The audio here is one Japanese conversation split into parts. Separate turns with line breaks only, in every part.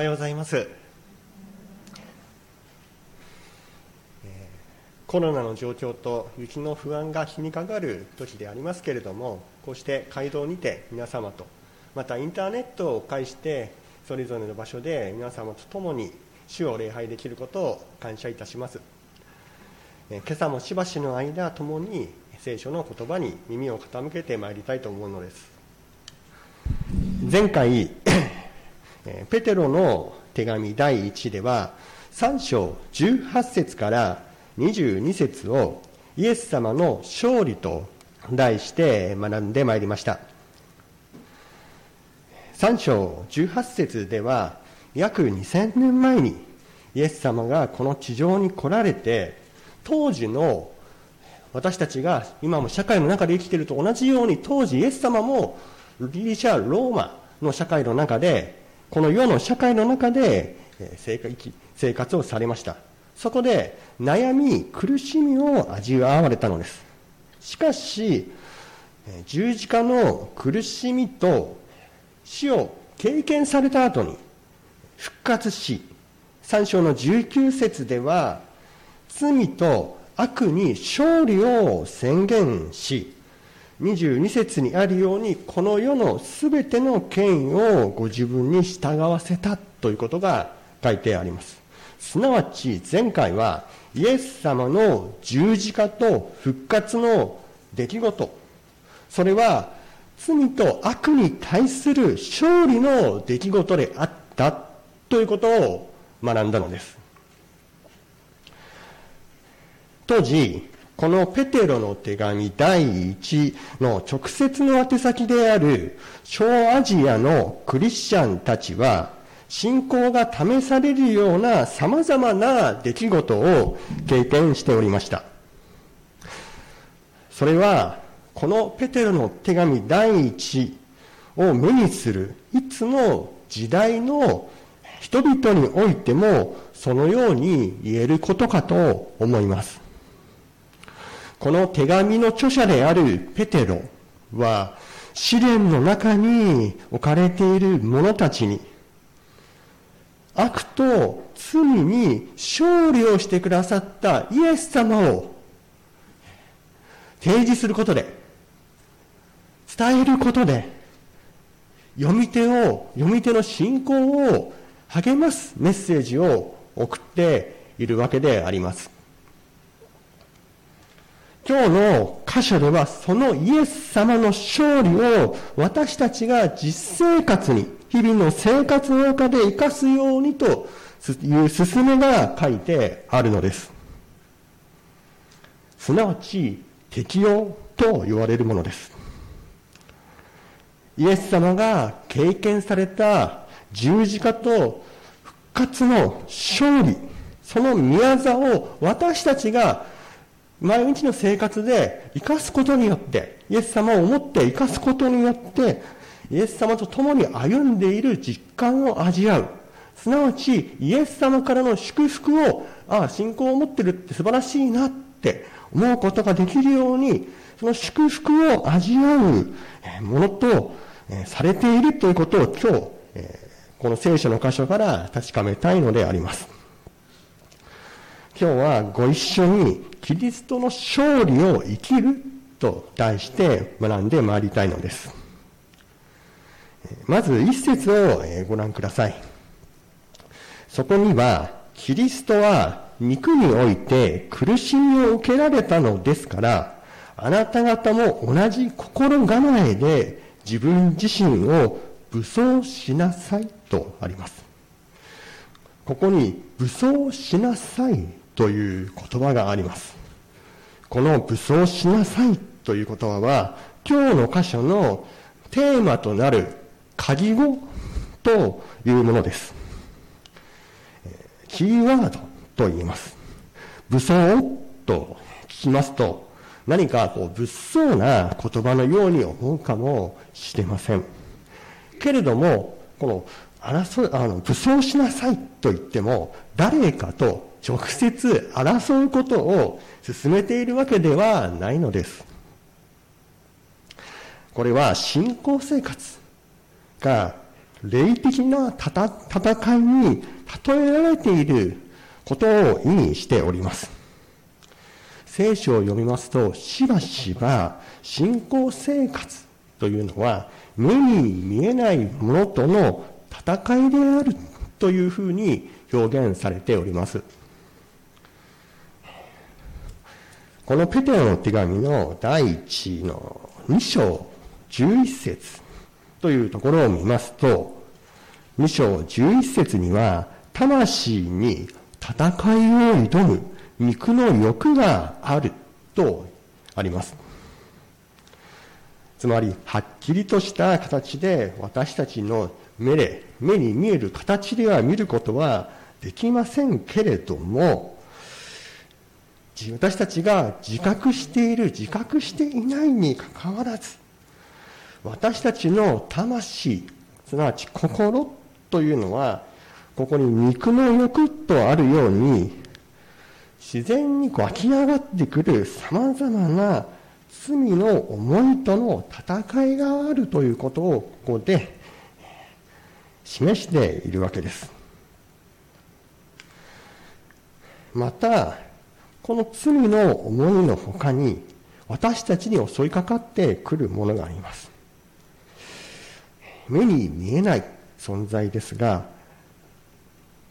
おはようございます。えコロナの状況と雪の不安が日にかかる時でありますけれども、こうして街道にて皆様と、またインターネットを介して、それぞれの場所で皆様と共に主を礼拝できることを感謝いたします。え今朝もしばしの間、共に聖書の言葉に耳を傾けてまいりたいと思うのです。前回、ペテロの手紙第1では、3章18節から22節をイエス様の勝利と題して学んでまいりました。3章18節では約2000年前にイエス様がこの地上に来られて当時の私たちが今も社会の中で生きていると同じように当時イエス様もギリシャローマの社会の中でこの世の社会の中で生活をされましたそこで悩み、苦しみを味わわれたのです。しかし、十字架の苦しみと死を経験された後に復活し、三章の19節では、罪と悪に勝利を宣言し、22節にあるように、この世のすべての権威をご自分に従わせたということが書いてあります。すなわち前回はイエス様の十字架と復活の出来事、それは罪と悪に対する勝利の出来事であったということを学んだのです。当時、このペテロの手紙第一の直接の宛先である小アジアのクリスチャンたちは信仰が試されるような様々な出来事を経験しておりました。それは、このペテロの手紙第一を目にする、いつの時代の人々においても、そのように言えることかと思います。この手紙の著者であるペテロは、試練の中に置かれている者たちに、悪と罪に勝利をしてくださったイエス様を提示することで、伝えることで、読み手を、読み手の信仰を励ますメッセージを送っているわけであります。今日の箇所ではそのイエス様の勝利を私たちが実生活に日々の生活の中で生かすようにという勧めが書いてあるのです。すなわち、適用と言われるものです。イエス様が経験された十字架と復活の勝利、その宮座を私たちが毎日の生活で生かすことによって、イエス様を思って生かすことによって、イエス様と共に歩んでいる実感を味わう。すなわち、イエス様からの祝福を、ああ、信仰を持ってるって素晴らしいなって思うことができるように、その祝福を味わうものとされているということを今日、この聖書の箇所から確かめたいのであります。今日はご一緒にキリストの勝利を生きると題して学んでまいりたいのです。まず一節をご覧ください。そこには、キリストは肉において苦しみを受けられたのですから、あなた方も同じ心構えで自分自身を武装しなさいとあります。ここに武装しなさいという言葉があります。この武装しなさいという言葉は、今日の箇所のテーマとなる鍵語というものです。キーワードと言います。武装と聞きますと、何かこう物騒な言葉のように思うかもしれません。けれども、この争あの武装しなさいと言っても、誰かと直接争うことを進めているわけではないのです。これは信仰生活が霊的な戦いに例えられていることを意味しております。聖書を読みますと、しばしば信仰生活というのは目に見えないものとの戦いであるというふうに表現されております。このペテロの手紙の第1の2章11節というところを見ますと、2章11節には、魂に戦いを挑む肉の欲があるとあります。つまり、はっきりとした形で私たちの目で、目に見える形では見ることはできませんけれども、私たちが自覚している、自覚していないにかかわらず、私たちの魂、すなわち心というのは、ここに肉の欲とあるように、自然に湧き上がってくる様々な罪の思いとの戦いがあるということをここで示しているわけです。また、この罪の思いの他に私たちに襲いかかってくるものがあります。目に見えない存在ですが、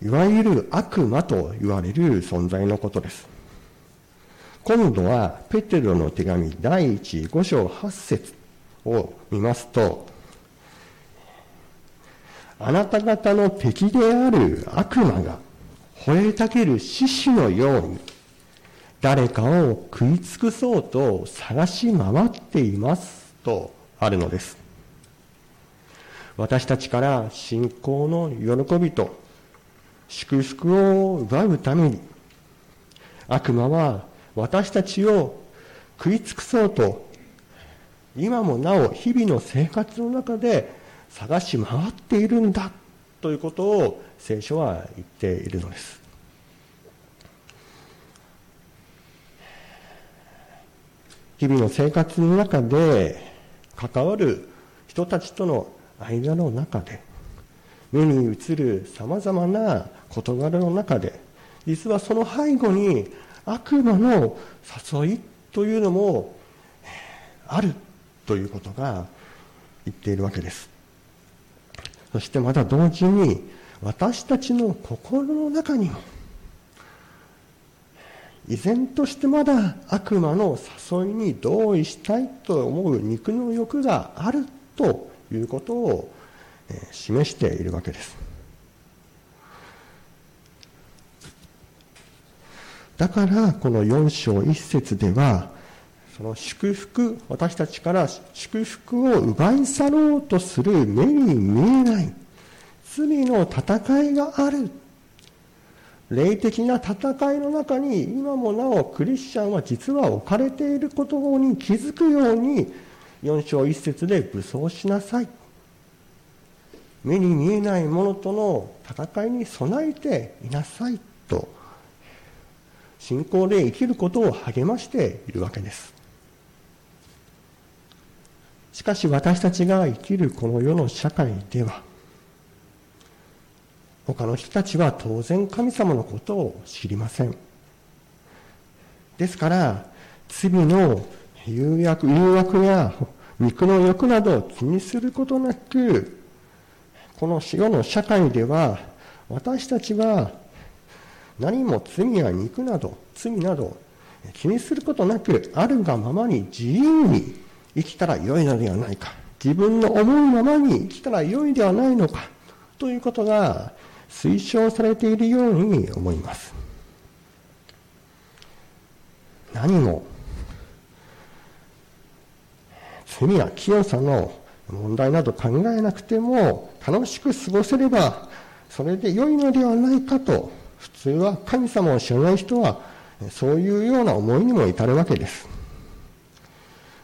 いわゆる悪魔と言われる存在のことです。今度は、ペテロの手紙第1、5章8節を見ますと、あなた方の敵である悪魔が吠えたける獅子のように、誰かを食い尽くそうと探し回っていますとあるのです。私たちから信仰の喜びと祝福を奪うために悪魔は私たちを食い尽くそうと今もなお日々の生活の中で探し回っているんだということを聖書は言っているのです日々の生活の中で関わる人たちとの間の中で目に映るさまざまな事柄の中で実はその背後に悪魔の誘いというのもあるということが言っているわけです。そしてまた同時に私たちの心の中にも依然としてまだ悪魔の誘いに同意したいと思う肉の欲があるということを示しているわけです。だからこの4章1節ではその祝福私たちから祝福を奪い去ろうとする目に見えない。罪の戦いがある霊的な戦いの中に今もなおクリスチャンは実は置かれていることに気づくように4章1節で武装しなさい。目に見えないものとの戦いに備えていなさいと信仰で生きることを励ましているわけです。しかし私たちが生きるこの世の社会では他の人たちは当然神様のことを知りません。ですから罪の誘惑誘惑や肉の欲などを気にすることなくこの世の社会では私たちは何も罪や肉など罪など気にすることなくあるがままに自由に生きたら良いのではないか自分の思うままに生きたら良いではないのかということが推奨されているように思います。何も罪や清さの問題など考えなくても楽しく過ごせればそれで良いのではないかと普通は神様を知らない人はそういうような思いにも至るわけです。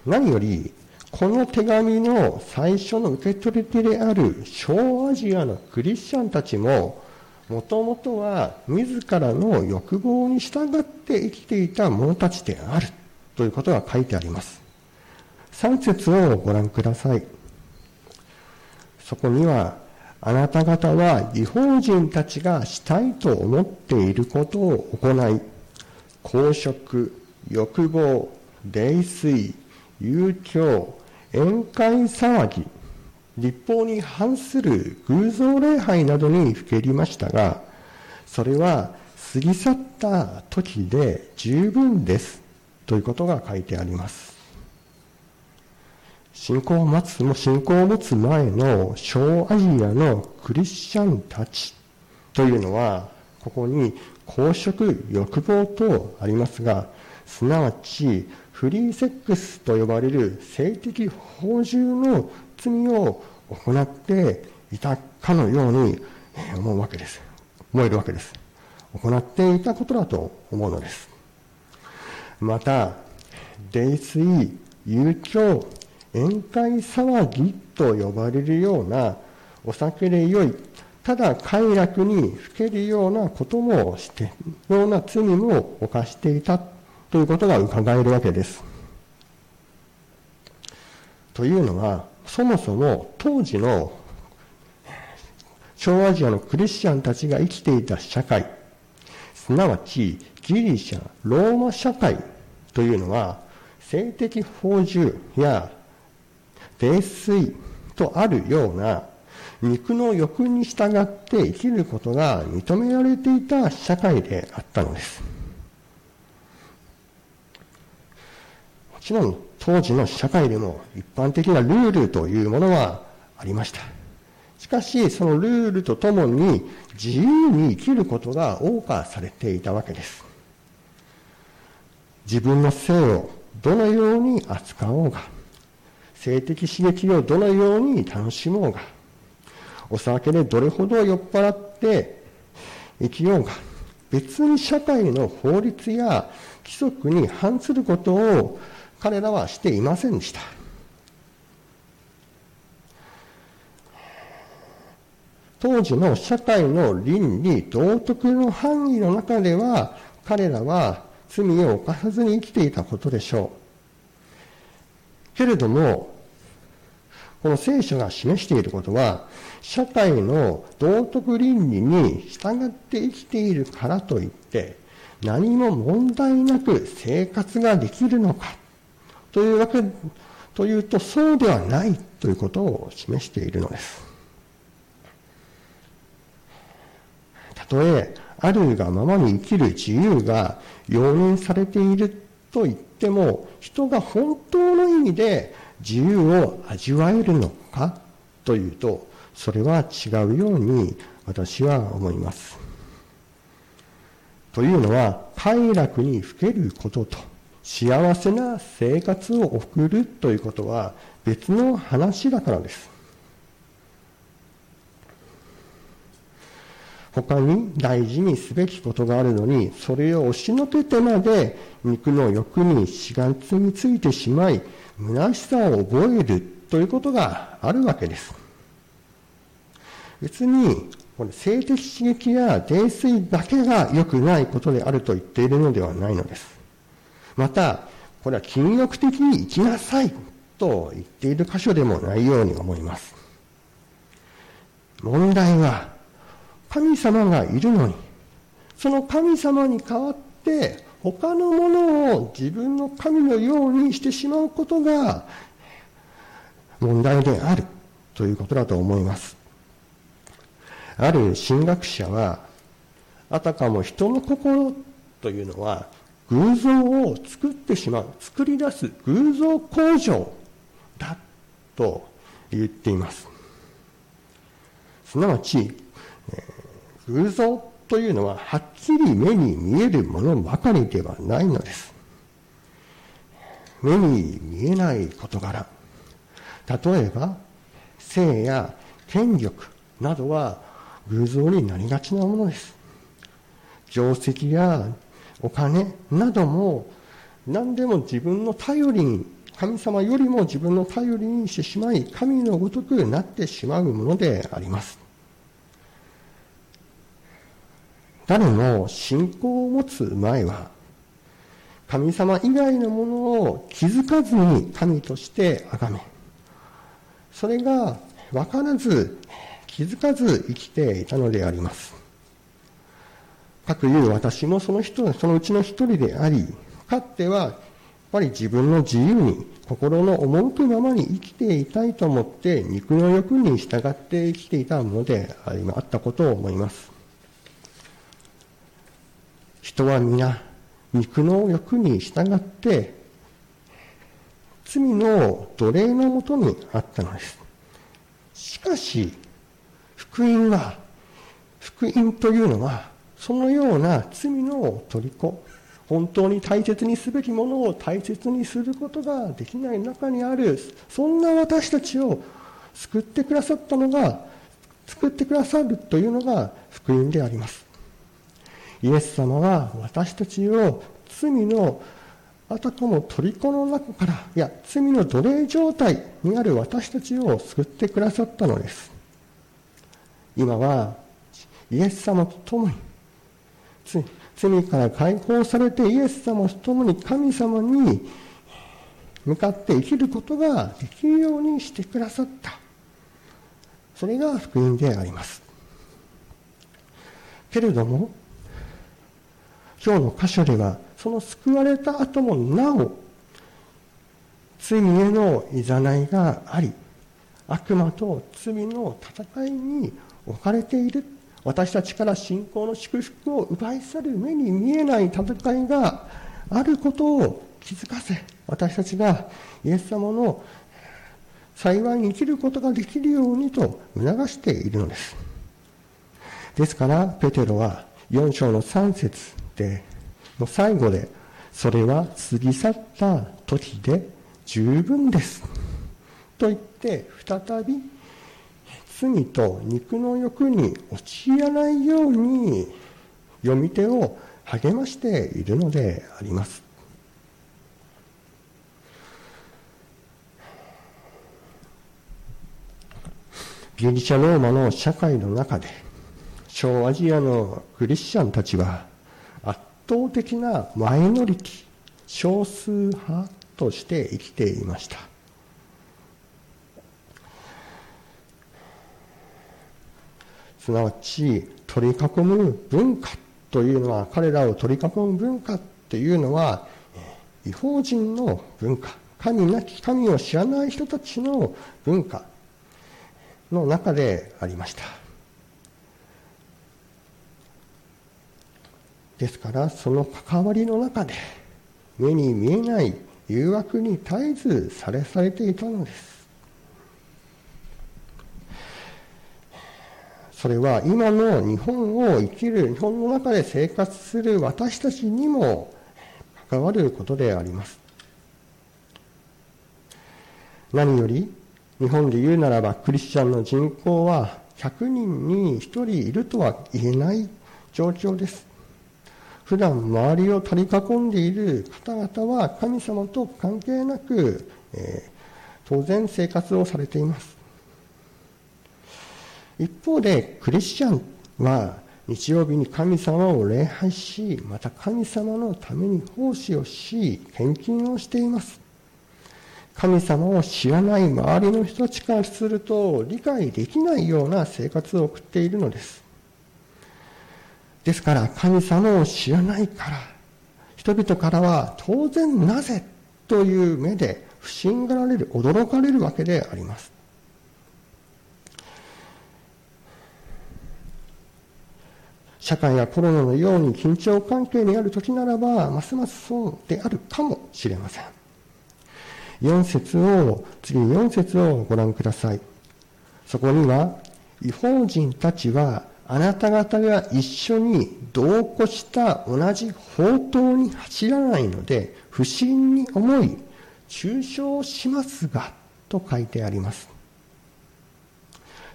何よりこの手紙の最初の受け取り手である小アジアのクリスチャンたちももともとは自らの欲望に従って生きていた者たちであるということが書いてあります。3節をご覧ください。そこにはあなた方は違法人たちがしたいと思っていることを行い、公職、欲望、泥酔、遊興、宴会騒ぎ、立法に反する偶像礼拝などにふけりましたが、それは過ぎ去った時で十分ですということが書いてあります。信仰を待つ、も信仰を持つ前の小アジアのクリスチャンたちというのは、ここに公職、欲望とありますが、すなわちフリーセックスと呼ばれる性的放縦の罪を行っていたかのように思うわけです。思えるわけです。行っていたことだと思うのです。また、泥酔、遊興、宴会騒ぎと呼ばれるようなお酒で良い、ただ快楽にふけるようなこともして、ような罪も犯していたということが伺えるわけです。というのは、そもそも当時の小アジアのクリスチャンたちが生きていた社会、すなわちギリシャ、ローマ社会というのは、性的放縦や泥酔とあるような肉の欲に従って生きることが認められていた社会であったのです。ちろん当時の社会でも一般的なルールというものはありました。しかし、そのルールとともに自由に生きることが謳歌されていたわけです。自分の性をどのように扱おうが、性的刺激をどのように楽しもうが、お酒でどれほど酔っ払って生きようが、別に社会の法律や規則に反することを彼らはしていませんでした。当時の社会の倫理、道徳の範囲の中では、彼らは罪を犯さずに生きていたことでしょう。けれども、この聖書が示していることは、社会の道徳倫理に従って生きているからといって、何も問題なく生活ができるのか、というわけ、というとそうではないということを示しているのです。たとえ、あるがままに生きる自由が容認されていると言っても、人が本当の意味で自由を味わえるのかというと、それは違うように私は思います。というのは、快楽にふけることと、幸せな生活を送るということは別の話だからです。他に大事にすべきことがあるのに、それを押しのけてまで肉の欲にしがみついてしまい、虚しさを覚えるということがあるわけです。別に、これ性的刺激や泥酔だけが良くないことであると言っているのではないのです。また、これは禁欲的に生きなさいと言っている箇所でもないように思います。問題は、神様がいるのに、その神様に代わって他のものを自分の神のようにしてしまうことが問題であるということだと思います。ある神学者は、あたかも人の心というのは偶像を作ってしまう、作り出す偶像工場だと言っています。すなわち、偶像というのははっきり目に見えるものばかりではないのです。目に見えない事柄。例えば、性や権力などは偶像になりがちなものです。定石やお金なども何でも自分の頼りに、神様よりも自分の頼りにしてしまい、神のごとくなってしまうものであります。誰も信仰を持つ前は、神様以外のものを気づかずに神として崇め、それが分からず気づかず生きていたのであります。かくいう私もその人、そのうちの一人であり、かっては、やっぱり自分の自由に、心の赴くままに生きていたいと思って、肉の欲に従って生きていたものであったことを思います。人は皆、肉の欲に従って、罪の奴隷のもとにあったのです。しかし、福音は、福音というのは、そのような罪の虜、本当に大切にすべきものを大切にすることができない中にある、そんな私たちを救ってくださったのが、救ってくださるというのが福音であります。イエス様は私たちを罪のあたかも虜の中から、いや、罪の奴隷状態にある私たちを救ってくださったのです。今は、イエス様と共に、罪から解放されてイエス様と共に神様に向かって生きることができるようにしてくださった。それが福音であります。けれども、今日の箇所では、その救われた後もなお、罪へのいざないがあり、悪魔と罪の戦いに置かれている私たちから信仰の祝福を奪い去る目に見えない戦いがあることを気づかせ、私たちがイエス様の幸いに生きることができるようにと促しているのです。ですから、ペテロは4章の3節で、の最後で、それは過ぎ去った時で十分です。と言って、再び罪と肉の欲に陥らないように読み手を励ましているのであります。ギリシャローマの社会の中で小アジアのクリスチャンたちは圧倒的なマイノリティ少数派として生きていました。すなわち取り囲む文化というのは彼らを取り囲む文化っていうのは違法人の文化神なき神を知らない人たちの文化の中でありました。ですからその関わりの中で目に見えない誘惑に絶えずされされていたのです。それは今の日本を生きる、日本の中で生活する私たちにも関わることであります。何より、日本で言うならばクリスチャンの人口は100人に1人いるとは言えない状況です。普段周りを取り囲んでいる方々は神様と関係なく、えー、当然生活をされています。一方で、クリスチャンは日曜日に神様を礼拝し、また神様のために奉仕をし、献金をしています。神様を知らない周りの人たちからすると理解できないような生活を送っているのです。ですから神様を知らないから、人々からは当然なぜという目で不信がられる、驚かれるわけであります。社会がコロナのように緊張関係にある時ならば、ますますそうであるかもしれません。4節を、次に4節をご覧ください。そこには、違法人たちは、あなた方が一緒に同行した同じ宝刀に走らないので、不審に思い、中傷しますが、と書いてあります。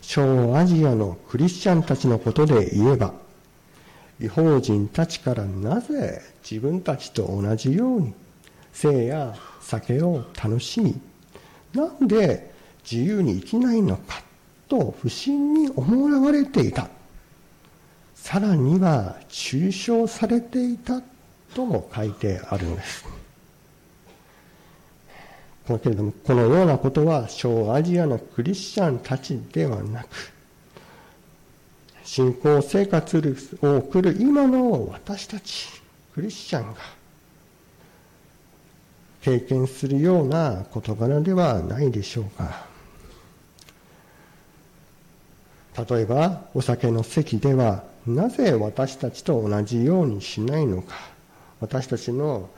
小アジアのクリスチャンたちのことで言えば、違法人たちからなぜ自分たちと同じように性や酒を楽しみなんで自由に生きないのかと不審に思われていた。さらには中傷されていたとも書いてあるんです。けれどもこのようなことは小アジアのクリスチャンたちではなく信仰生活を送る今の私たち、クリスチャンが、経験するような事柄ではないでしょうか。例えば、お酒の席では、なぜ私たちと同じようにしないのか、私たちの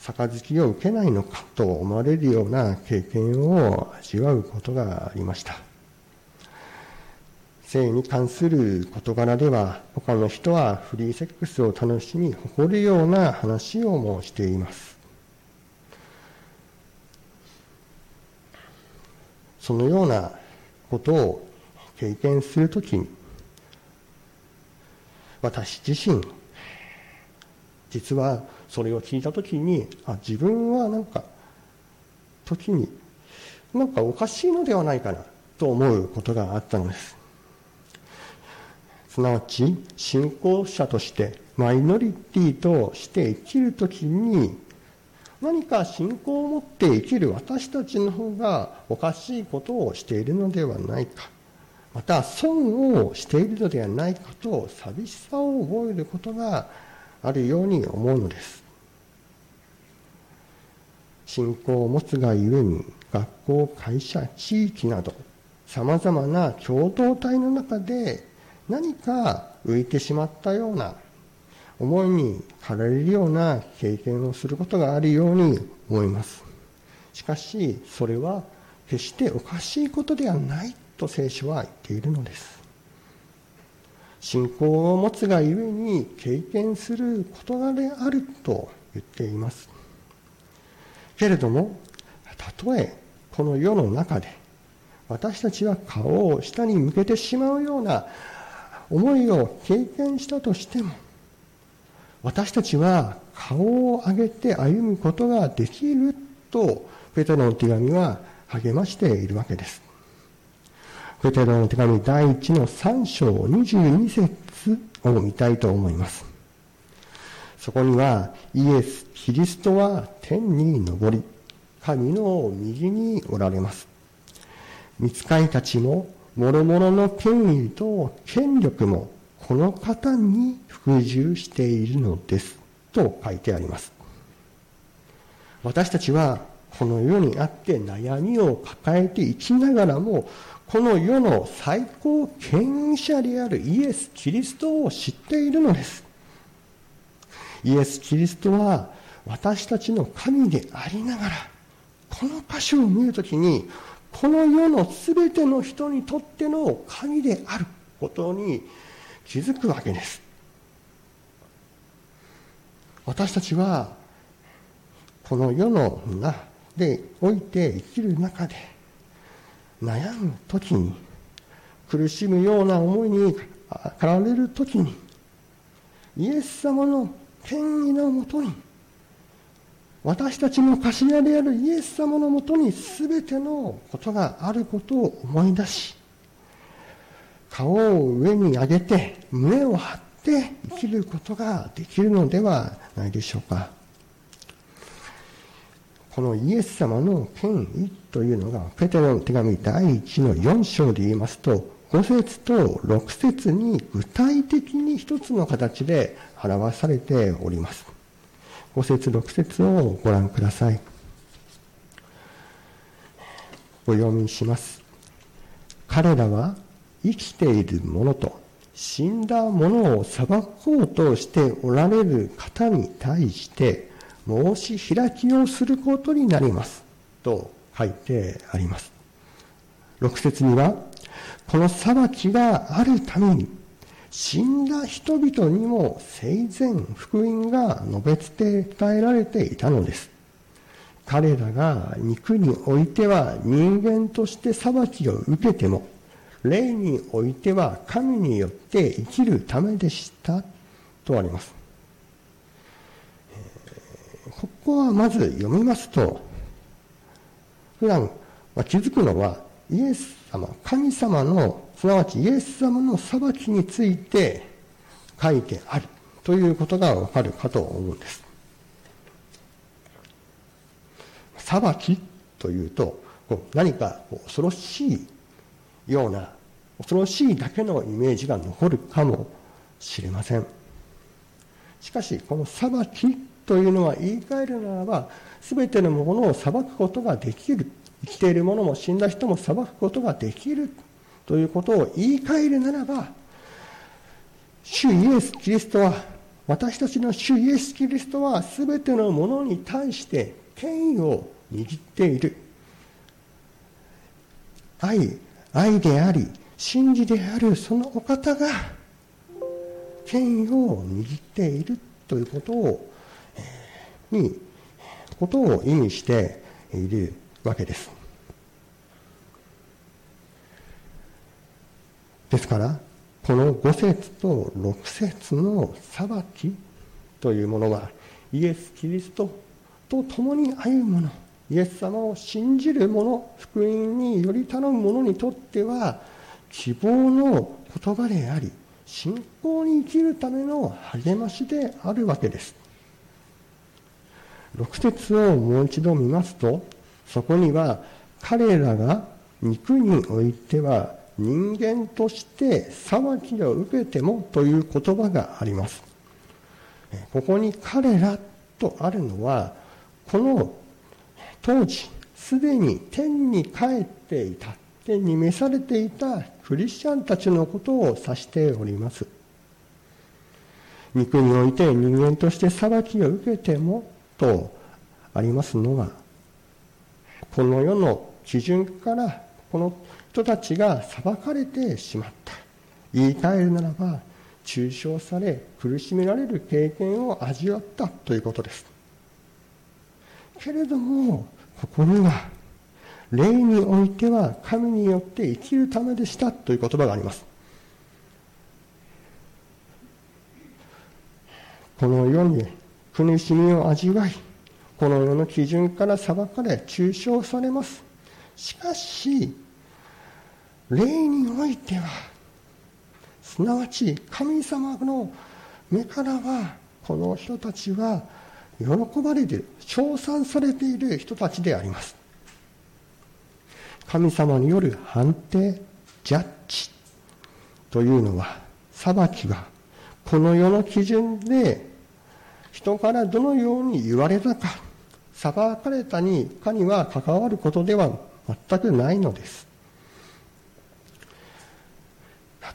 杯を受けないのかと思われるような経験を味わうことがありました。性に関する事柄では、他の人はフリーセックスを楽しみ、誇るような話をもしています。そのようなことを経験するときに、私自身、実はそれを聞いたときに、あ、自分はなんか、時に、なんかおかしいのではないかなと思うことがあったのです。すなわち信仰者としてマイノリティとして生きるときに何か信仰を持って生きる私たちの方がおかしいことをしているのではないか。また損をしているのではないかと寂しさを覚えることがあるように思うのです。信仰を持つがゆえに学校会社地域などさまざまな共同体の中で何か浮いてしまったような思いに駆られるような経験をすることがあるように思います。しかし、それは決しておかしいことではないと聖書は言っているのです。信仰を持つがゆえに経験する事柄であると言っています。けれども、たとえこの世の中で私たちは顔を下に向けてしまうような思いを経験したとしても、私たちは顔を上げて歩むことができると、ペテロの手紙は励ましているわけです。ペテロの手紙第1の3章22節を見たいと思います。そこには、イエス・キリストは天に昇り、神の右におられます。見つかいたちも諸々の権威と権力もこの方に服従しているのですと書いてあります。私たちはこの世にあって悩みを抱えていきながらも、この世の最高権威者であるイエス・キリストを知っているのです。イエス・キリストは私たちの神でありながら、この箇所を見るときに、この世の全ての人にとっての神であることに気づくわけです。私たちは、この世の中でおいて生きる中で、悩む時に、苦しむような思いに駆られる時に、イエス様の権威のもとに、私たちの頭であるイエス様のもとに全てのことがあることを思い出し、顔を上に上げて胸を張って生きることができるのではないでしょうか。このイエス様の権威というのが、ペテロの手紙第1の4章で言いますと、5節と6節に具体的に一つの形で表されております。5節6節をご覧ください。お読みします。彼らは生きている者と死んだ者を裁こうとしておられる方に対して申し開きをすることになります。と書いてあります。6節には、この裁きがあるために死んだ人々にも生前福音が述べ伝えられていたのです。彼らが肉においては人間として裁きを受けても、霊においては神によって生きるためでしたとあります。ここはまず読みますと、普段気づくのはイエス様、神様のすなわちイエス様の裁きについて書いてあるということがわかるかと思うんです。裁きというと、何か恐ろしいような恐ろしいだけのイメージが残るかもしれません。しかし、この裁きというのは言い換えるならば、すべてのものを裁くことができる。生きている者も死んだ人も裁くことができる。ということを言い換えるならば、主イエス・キリストは、私たちの主イエス・キリストは、すべてのものに対して権威を握っている。愛、愛であり、真理であるそのお方が、権威を握っているということを、に、ことを意味しているわけです。ですから、この5節と6節の裁きというものは、イエス・キリストと共に歩む者、イエス様を信じる者、福音により頼む者にとっては、希望の言葉であり、信仰に生きるための励ましであるわけです。6節をもう一度見ますと、そこには彼らが肉においては人間として裁きを受けてもという言葉があります。ここに彼らとあるのは、この当時、すでに天に帰っていた、天に召されていたクリスチャンたちのことを指しております。肉において人間として裁きを受けてもとありますのは、この世の基準からこの人たちが裁かれてしまった。言い換えるならば、抽象され苦しめられる経験を味わったということです。けれども、ここには、霊においては神によって生きるためでしたという言葉があります。この世に苦しみを味わい、この世の基準から裁かれ、抽象されます。しかし、霊においては、すなわち神様の目からは、この人たちは喜ばれてる、称賛されている人たちであります。神様による判定、ジャッジというのは、裁きがこの世の基準で人からどのように言われたか、裁かれたにかには関わることでは全くないのです。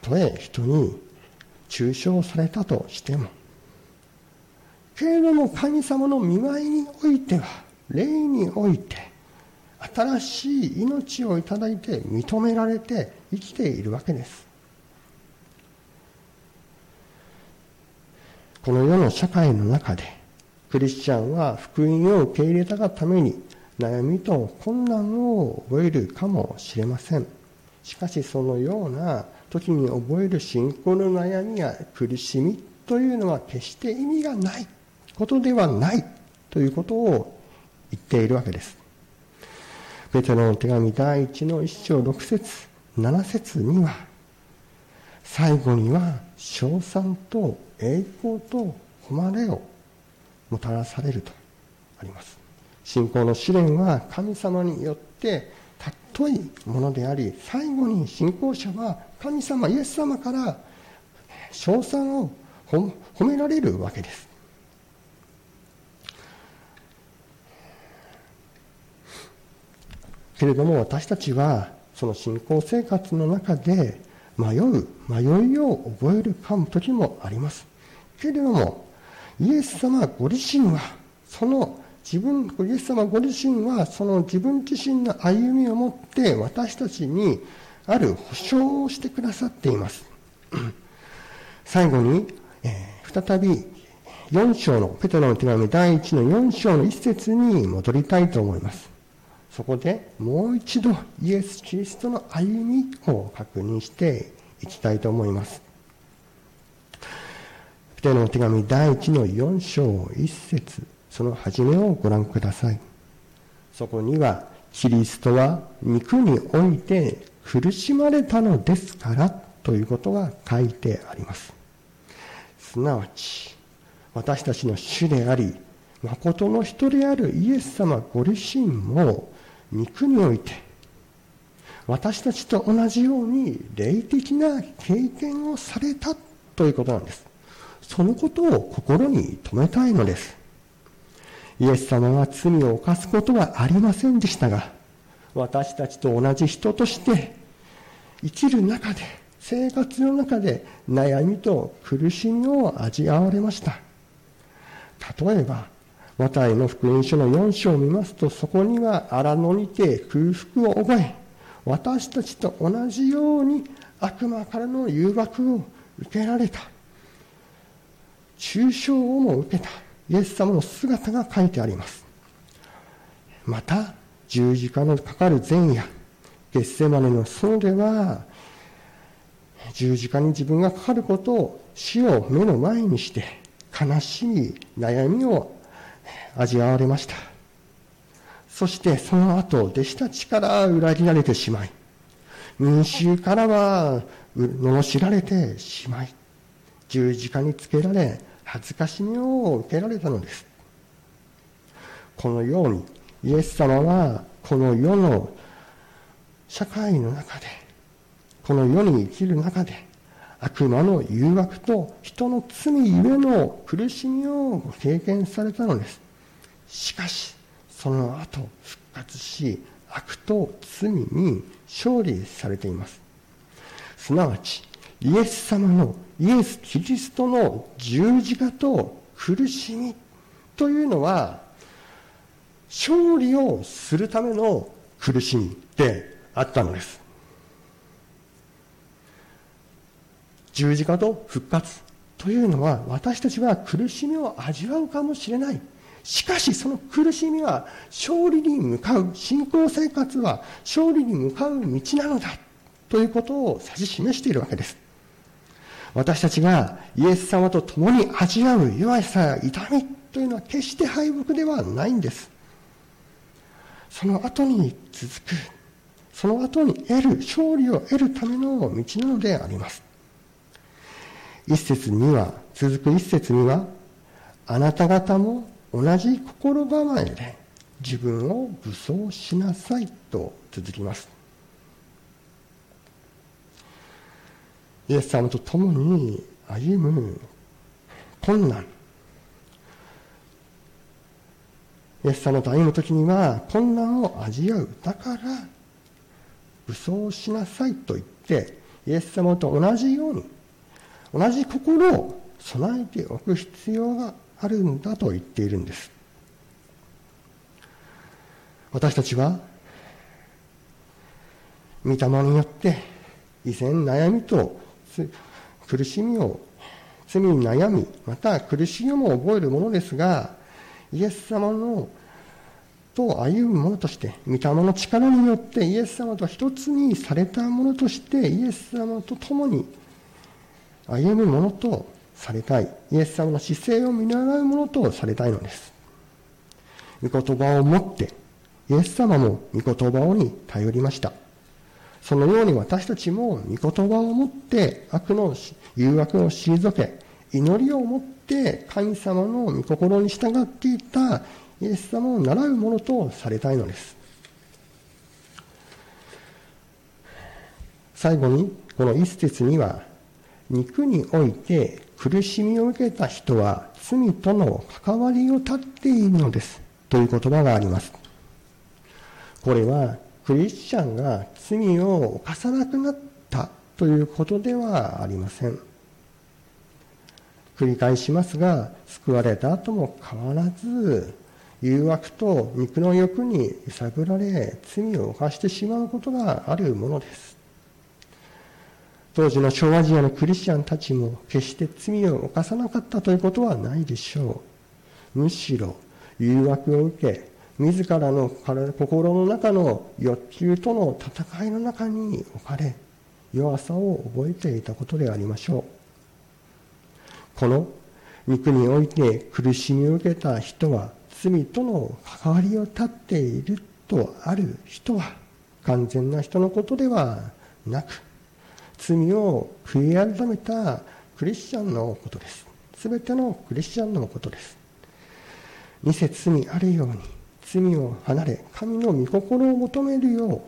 たとえ人に抽象されたとしても、けれども神様の見舞いにおいては、霊において、新しい命をいただいて認められて生きているわけです。この世の社会の中で、クリスチャンは福音を受け入れたがために悩みと困難を覚えるかもしれません。しかしそのような時に覚える信仰の悩みや苦しみというのは決して意味がないことではないということを言っているわけです。ペテロの手紙第一の一章六節七節には、最後には称賛と栄光と誉れをもたらされるとあります。信仰の試練は神様によって尊いものであり、最後に信仰者は神様、イエス様から称賛を褒められるわけです。けれども私たちはその信仰生活の中で迷う、迷いを覚えるかも時もあります。けれども、イエス様ご自身は、その自分、イエス様ご自身は、その自分自身の歩みをもって私たちにある保証をしてくださっています。最後に、えー、再び4章の、ペトロの手紙第1の4章の一節に戻りたいと思います。そこでもう一度イエス・キリストの歩みを確認していきたいと思います。ペテロの手紙第1の4章1節その初めをご覧ください。そこには、キリストは肉において苦しまれたのですからということが書いてあります。すなわち、私たちの主であり、誠の人であるイエス様ご自身も肉において私たちと同じように霊的な経験をされたということなんです。そのことを心に留めたいのです。イエス様は罪を犯すことはありませんでしたが、私たちと同じ人として生きる中で、生活の中で悩みと苦しみを味わわれました。例えば、マタイの福音書の4章を見ますと、そこには荒野にて空腹を覚え、私たちと同じように悪魔からの誘惑を受けられた。抽象をも受けた。イエス様の姿が書いてあります。また、十字架のかかる前夜、ゲッセマネの園では、十字架に自分がかかることを死を目の前にして悲しみ、悩みを味わわれました。そしてその後、弟子たちから裏切られてしまい、民衆からは罵られてしまい、十字架につけられ、恥ずかしみを受けられたのです。このように、イエス様はこの世の社会の中で、この世に生きる中で、悪魔の誘惑と人の罪ゆえの苦しみをご経験されたのです。しかし、その後復活し、悪と罪に勝利されています。すなわち、イエス様の、イエス・キリストの十字架と苦しみというのは、勝利をするための苦しみであったのです。十字架と復活というのは私たちは苦しみを味わうかもしれない。しかしその苦しみは勝利に向かう、信仰生活は勝利に向かう道なのだということを指し示しているわけです。私たちがイエス様と共に味わう弱さや痛みというのは決して敗北ではないんです。その後に続く、その後に得る、勝利を得るための道なのであります。一節には、続く一節には、あなた方も同じ心構えで自分を武装しなさいと続きます。イエス様と共に歩む困難。イエス様と歩むときには困難を味わう。だから、武装しなさいと言って、イエス様と同じように同じ心を備えておく必要があるんだと言っているんです。私たちは、御霊によって依然悩みと苦しみを、罪に悩み、また苦しみも覚えるものですが、イエス様のと歩むものとして、御霊の力によってイエス様と一つにされたものとして、イエス様と共に歩むものとされたい。イエス様の姿勢を見習うものとされたいのです。御言葉を持って、イエス様も御言葉に頼りました。そのように私たちも御言葉を持って悪の誘惑を退け、祈りを持って神様の御心に従っていたイエス様を習うものとされたいのです。最後に、この一節には、肉において苦しみを受けた人は罪との関わりを断っているのですという言葉があります。これはクリスチャンが罪を犯さなくなったということではありません。繰り返しますが、救われた後も変わらず、誘惑と肉の欲に揺さぶられ、罪を犯してしまうことがあるものです。当時の小アジアのクリスチャンたちも決して罪を犯さなかったということはないでしょう。むしろ誘惑を受け、自らの体心の中の欲求との戦いの中に置かれ、弱さを覚えていたことでありましょう。この肉において苦しみを受けた人は罪との関わりを断っているとある人は完全な人のことではなく、罪を悔い改めたクリスチャンのことです。すべてのクリスチャンのことです。二節にあるように、罪を離れ、神の御心を求めるよう、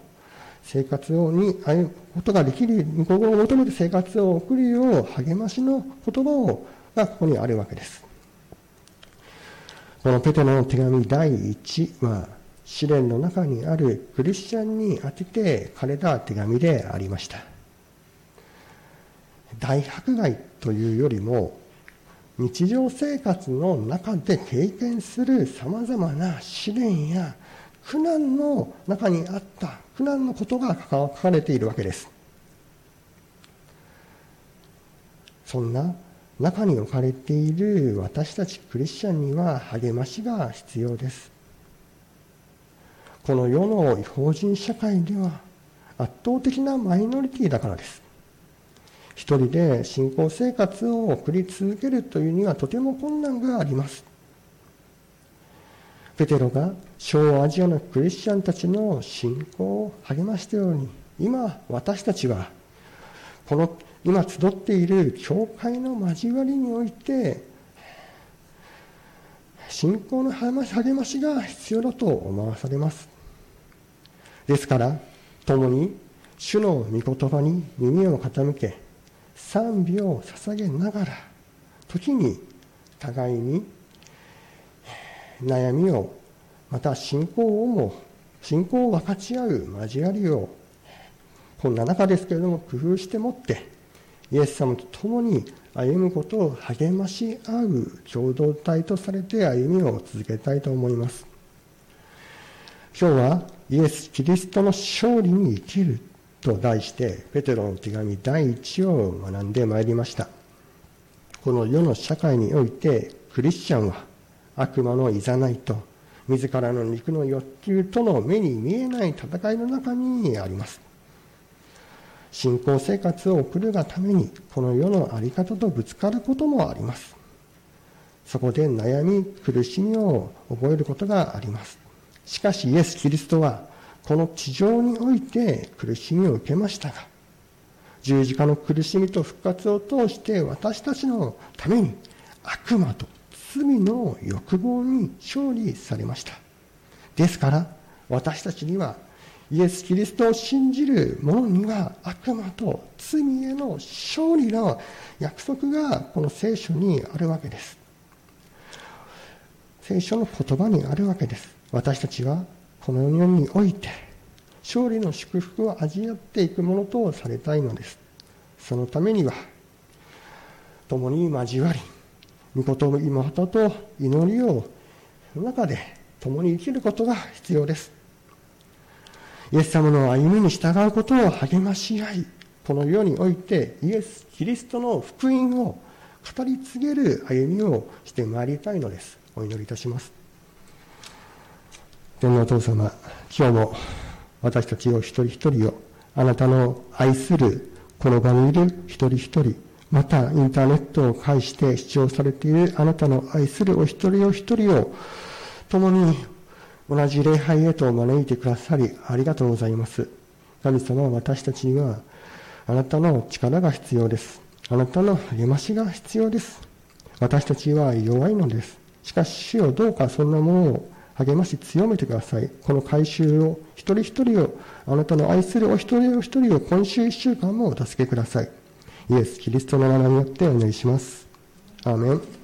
生活をに歩むことができる、御心を求めて生活を送るよう励ましの言葉をがここにあるわけです。このペテロの手紙第1は、試練の中にあるクリスチャンに宛てて書かれた手紙でありました。大迫害というよりも、日常生活の中で経験するさまざまな試練や苦難の中にあった苦難のことが書かれているわけです。そんな中に置かれている私たちクリスチャンには励ましが必要です。この世の違法人社会では圧倒的なマイノリティだからです。一人で信仰生活を送り続けるというにはとても困難があります。ペテロが小アジアのクリスチャンたちの信仰を励ましたように、今私たちはこの今集っている教会の交わりにおいて信仰の励ましが必要だと思わされますですから共に主の御言葉に耳を傾け賛美を捧げながら時に互いに悩みをまた信仰をも信仰を分かち合う交わりをこんな中ですけれども工夫してもってイエス様と共に歩むことを励まし合う共同体とされて歩みを続けたいと思います。今日はイエス・キリストの勝利に生きると題してペテロの手紙第1を学んでまいりました。この世の社会においてクリスチャンは悪魔のいざないと自らの肉の欲求との目に見えない戦いの中にあります。信仰生活を送るがためにこの世の在り方とぶつかることもあります。そこで悩み苦しみを覚えることがあります。しかしイエス・キリストはこの地上において苦しみを受けましたが十字架の苦しみと復活を通して私たちのために悪魔と罪の欲望に勝利されましたですから私たちにはイエス・キリストを信じる者には悪魔と罪への勝利の約束がこの聖書にあるわけです。聖書の言葉にあるわけです。私たちはこの世において勝利の祝福を味わっていくものとされたいのです。そのためには共に交わり、御事妹と祈りをの中で共に生きることが必要です。イエス様の歩みに従うことを励まし合い、この世においてイエス・キリストの福音を語り継げる歩みをしてまいりたいのです。お祈りいたします。天皇お父様、今日も私たちを一人一人をあなたの愛するこの場にいる一人一人、またインターネットを介して視聴されているあなたの愛するお一人お一人を共に同じ礼拝へと招いてくださり、ありがとうございます。神様は私たちには、あなたの力が必要です。あなたの励ましが必要です。私たちは弱いのです。しかし、主よどうかそんなものを励まし強めてください。この改修を、一人一人を、あなたの愛するお一人お一人を今週一週間もお助けください。イエス・キリストの名前によってお願いします。アーメン。